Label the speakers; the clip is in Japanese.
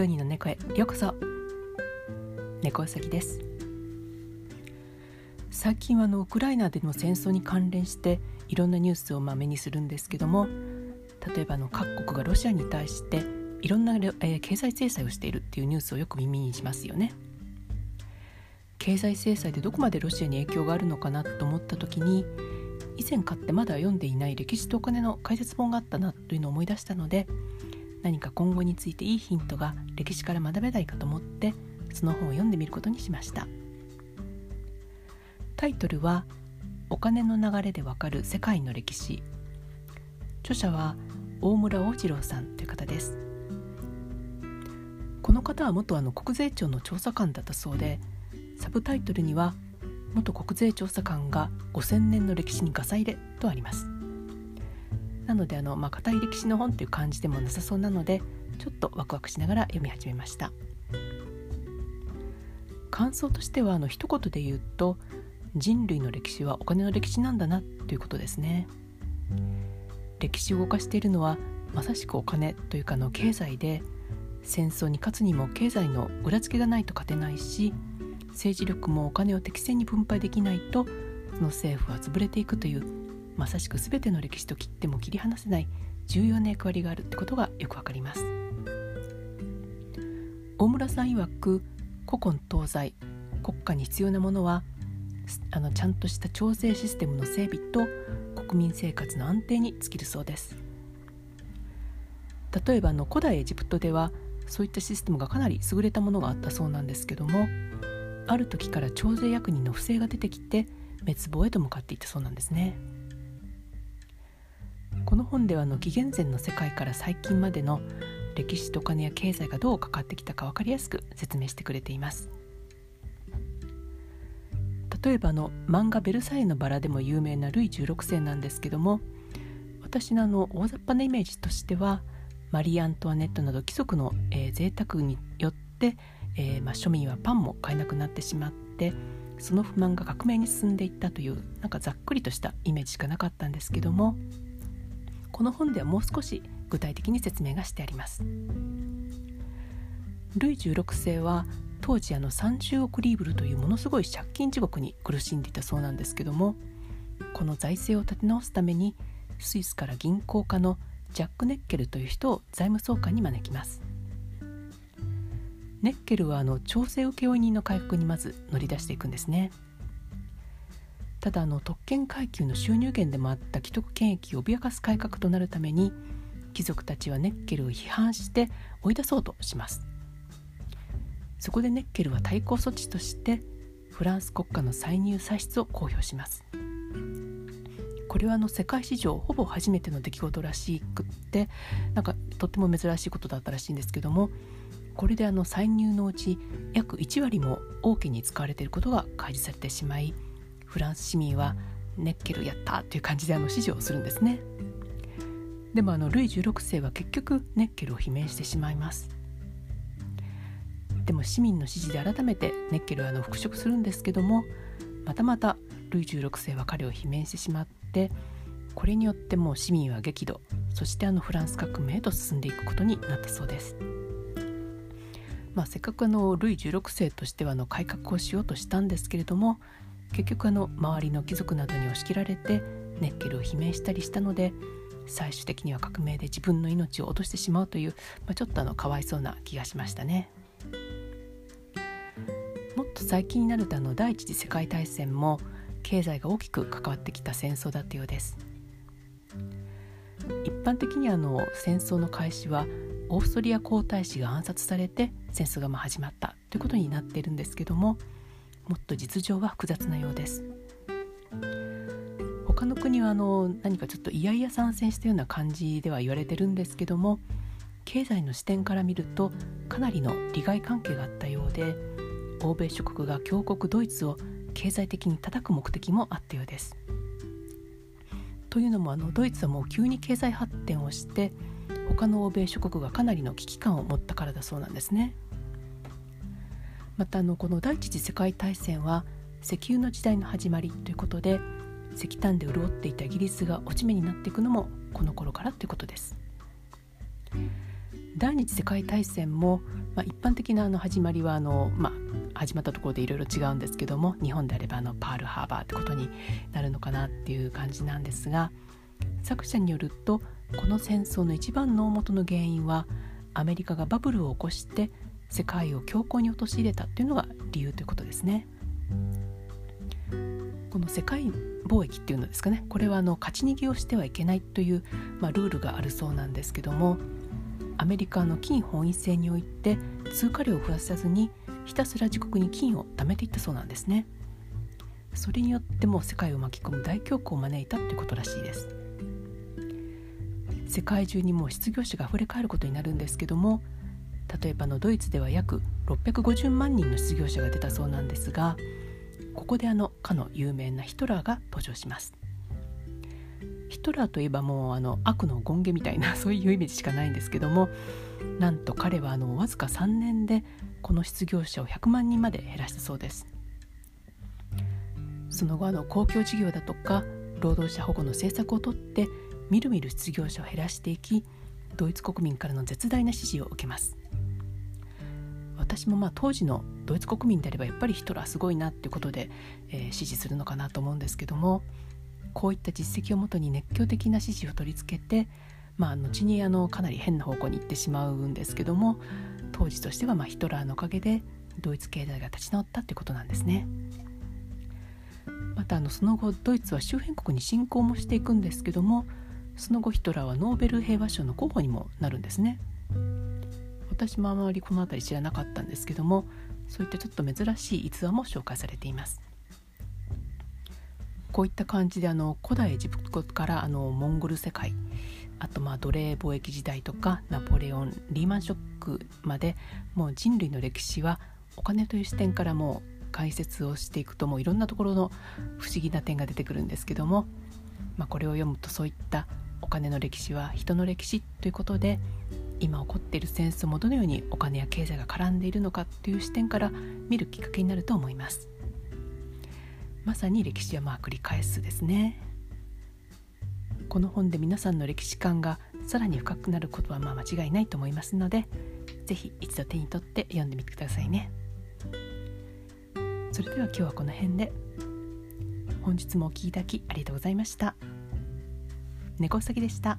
Speaker 1: ドニーの猫へようこそ。猫うさぎです。最近はあのウクライナでの戦争に関連していろんなニュースをまめにするんですけども例えばの各国がロシアに対していろんな、えー、経済制裁をしているっていうニュースをよく耳にしますよね。経済制裁でどこまでロシアに影響があるのかなと思った時に以前買ってまだ読んでいない歴史とお金の解説本があったなというのを思い出したので何か今後についていいヒントが歴史から学べないかと思ってその本を読んでみることにしました。タイトルは「お金の流れでわかる世界の歴史」著者は大村大次郎さんという方です。この方は元あの国税庁の調査官だったそうでサブタイトルには元国税調査官が5000年の歴史にガサ入れとあります。なのであの、まあ、硬い歴史の本という感じでもなさそうなのでちょっとワクワクしながら読み始めました。感想としてはあの一言で言うと人類の歴史はお金の歴史なんだなということですね。歴史を動かしているのはまさしくお金というかの経済で戦争に勝つにも経済の裏付けがないと勝てないし政治力もお金を適正に分配できないとその政府は潰れていくというまさしく全ての歴史と切っても切り離せない重要な役割があるってことがよくわかります大村さん曰く古今東西国家に必要なものはあのちゃんとした調整システムの整備と国民生活の安定に尽きるそうです例えばの古代エジプトではそういったシステムがかなり優れたものがあったそうなんですけどもある時から徴税役人の不正が出てきて滅亡へと向かっていったそうなんですね。本ではの紀元前の世界から最近までの歴史と金や経済がどう関わってきたか分かりやすく説明してくれています。例えばの漫画「ベルサイユのバラ」でも有名なルイ16世なんですけども私のあの大雑把なイメージとしてはマリー・アントワネットなど貴族の、えー、贅沢によって、えーまあ、庶民はパンも買えなくなってしまってその不満が革命に進んでいったというなんかざっくりとしたイメージしかなかったんですけどもこの本ではもう少し具体的に説明がしてあります。ルイ16世は当時あの30億リーブルというものすごい借金地獄に苦しんでいたそうなんですけどもこの財政を立て直すためにスイスから銀行家のジャック・ネッケルという人を財務総監に招きます。ネッケルはあの調整請負人の改革にまず乗り出していくんですね。ただあの特権階級の収入源でもあった既得権益を脅かす改革となるために貴族たちはネッケルを批判して追い出そうとします。そこでネッケルは対抗措置としてフランス国家の歳入歳出を公表します。これはあの世界史上ほぼ初めての出来事らしくってなんかとっても珍しいことだったらしいんですけどもこれであの歳入のうち約1割も王家に使われていることが開示されてしまいフランス市民はネッケルやったという感じであの支持をするんですねでもあのルイ16世は結局ネッケルを罷免してしまいますでも市民の支持で改めてネッケルはあの復職するんですけどもまたまたルイ16世は彼を罷免してしまってこれによってもう市民は激怒そしてあのフランス革命へと進んでいくことになったそうです。まあ、せっかくあのルイ16世としてはの改革をしようとしたんですけれども結局あの周りの貴族などに押し切られてネッケルを罷免したりしたので最終的には革命で自分の命を落としてしまうという、まあ、ちょっとあのかわいそうな気がしましたね。もっと最近になるとあの第一次世界大戦も経済が大きく関わってきた戦争だったようです。一般的にあの戦争の開始はオーストリア皇太子が暗殺されて戦争がま始まったということになっているんですけどももっと実情は複雑なようです他の国はあの何かちょっと嫌々参戦したような感じでは言われてるんですけども経済の視点から見るとかなりの利害関係があったようで欧米諸国が強国ドイツを経済的に叩く目的もあったようです。というのもあのドイツはもう急に経済発展をして他の欧米諸国がかなりの危機感を持ったからだそうなんですね。またあのこの第一次世界大戦は石油の時代の始まりということで石炭で潤っていたイギリスが落ち目になっていくのもこの頃からということです。第二次世界大戦も、まあ、一般的なあの始まりはあの、まあ、始まったところでいろいろ違うんですけども日本であればあのパールハーバーってことになるのかなっていう感じなんですが作者によるとこの戦争の一番の大元の原因はアメリカがバブルを起こして世界を恐慌に陥れたっていうのが理由ということですね。この世界貿易っていうのですかね。これはあの勝ち逃げをしてはいけないという、まあ、ルールがあるそうなんですけどもアメリカの金本位制において通貨量を増やさずにひたすら自国に金を貯めていったそうなんですね。それによっても世界を巻き込む大恐慌を招いたということらしいです。世界中にもう失業者が溢れ返ることになるんですけども例えばのドイツでは約650万人の失業者が出たそうなんですがここであのかの有名なヒトラーが登場します。ヒトラーといえばもうあの悪の権化みたいな そういうイメージしかないんですけどもなんと彼はあのわずか3年でこの失業者を100万人まで減らしたそうです。その後あの公共事業だとか労働者保護の政策をとってみるみる失業者を減らしていきドイツ国民からの絶大な支持を受けます。私もまあ当時のドイツ国民であればやっぱりヒトラーすごいなっていうことで、えー、支持するのかなと思うんですけどもこういった実績をもとに熱狂的な支持を取り付けて、まあ、後にあのかなり変な方向に行ってしまうんですけども当時としてはまあヒトラーのおかげでドイツ経済が立ち直ったっていうことなんですね。またあのその後ドイツは周辺国に侵攻もしていくんですけどもその後ヒトラーはノーベル平和賞の候補にもなるんですね。私もあまりこの辺り知らなかったんですけどもそういったちょっと珍しい逸話も紹介されています。こういった感じであの古代エジプトからあのモンゴル世界あとまあ奴隷貿易時代とかナポレオンリーマンショックまでもう人類の歴史はお金という視点からも解説をしていくともういろんなところの不思議な点が出てくるんですけども、まあ、これを読むとそういったお金の歴史は人の歴史ということで今起こっている戦争もどのようにお金や経済が絡んでいるのかという視点から見るきっかけになると思います。まさに歴史はまあ繰り返すですね。この本で皆さんの歴史観がさらに深くなることはまあ間違いないと思いますので是非一度手に取って読んでみてくださいね。それでは今日はこの辺で。本日もお聴きいただきありがとうございました。猫うさぎでした。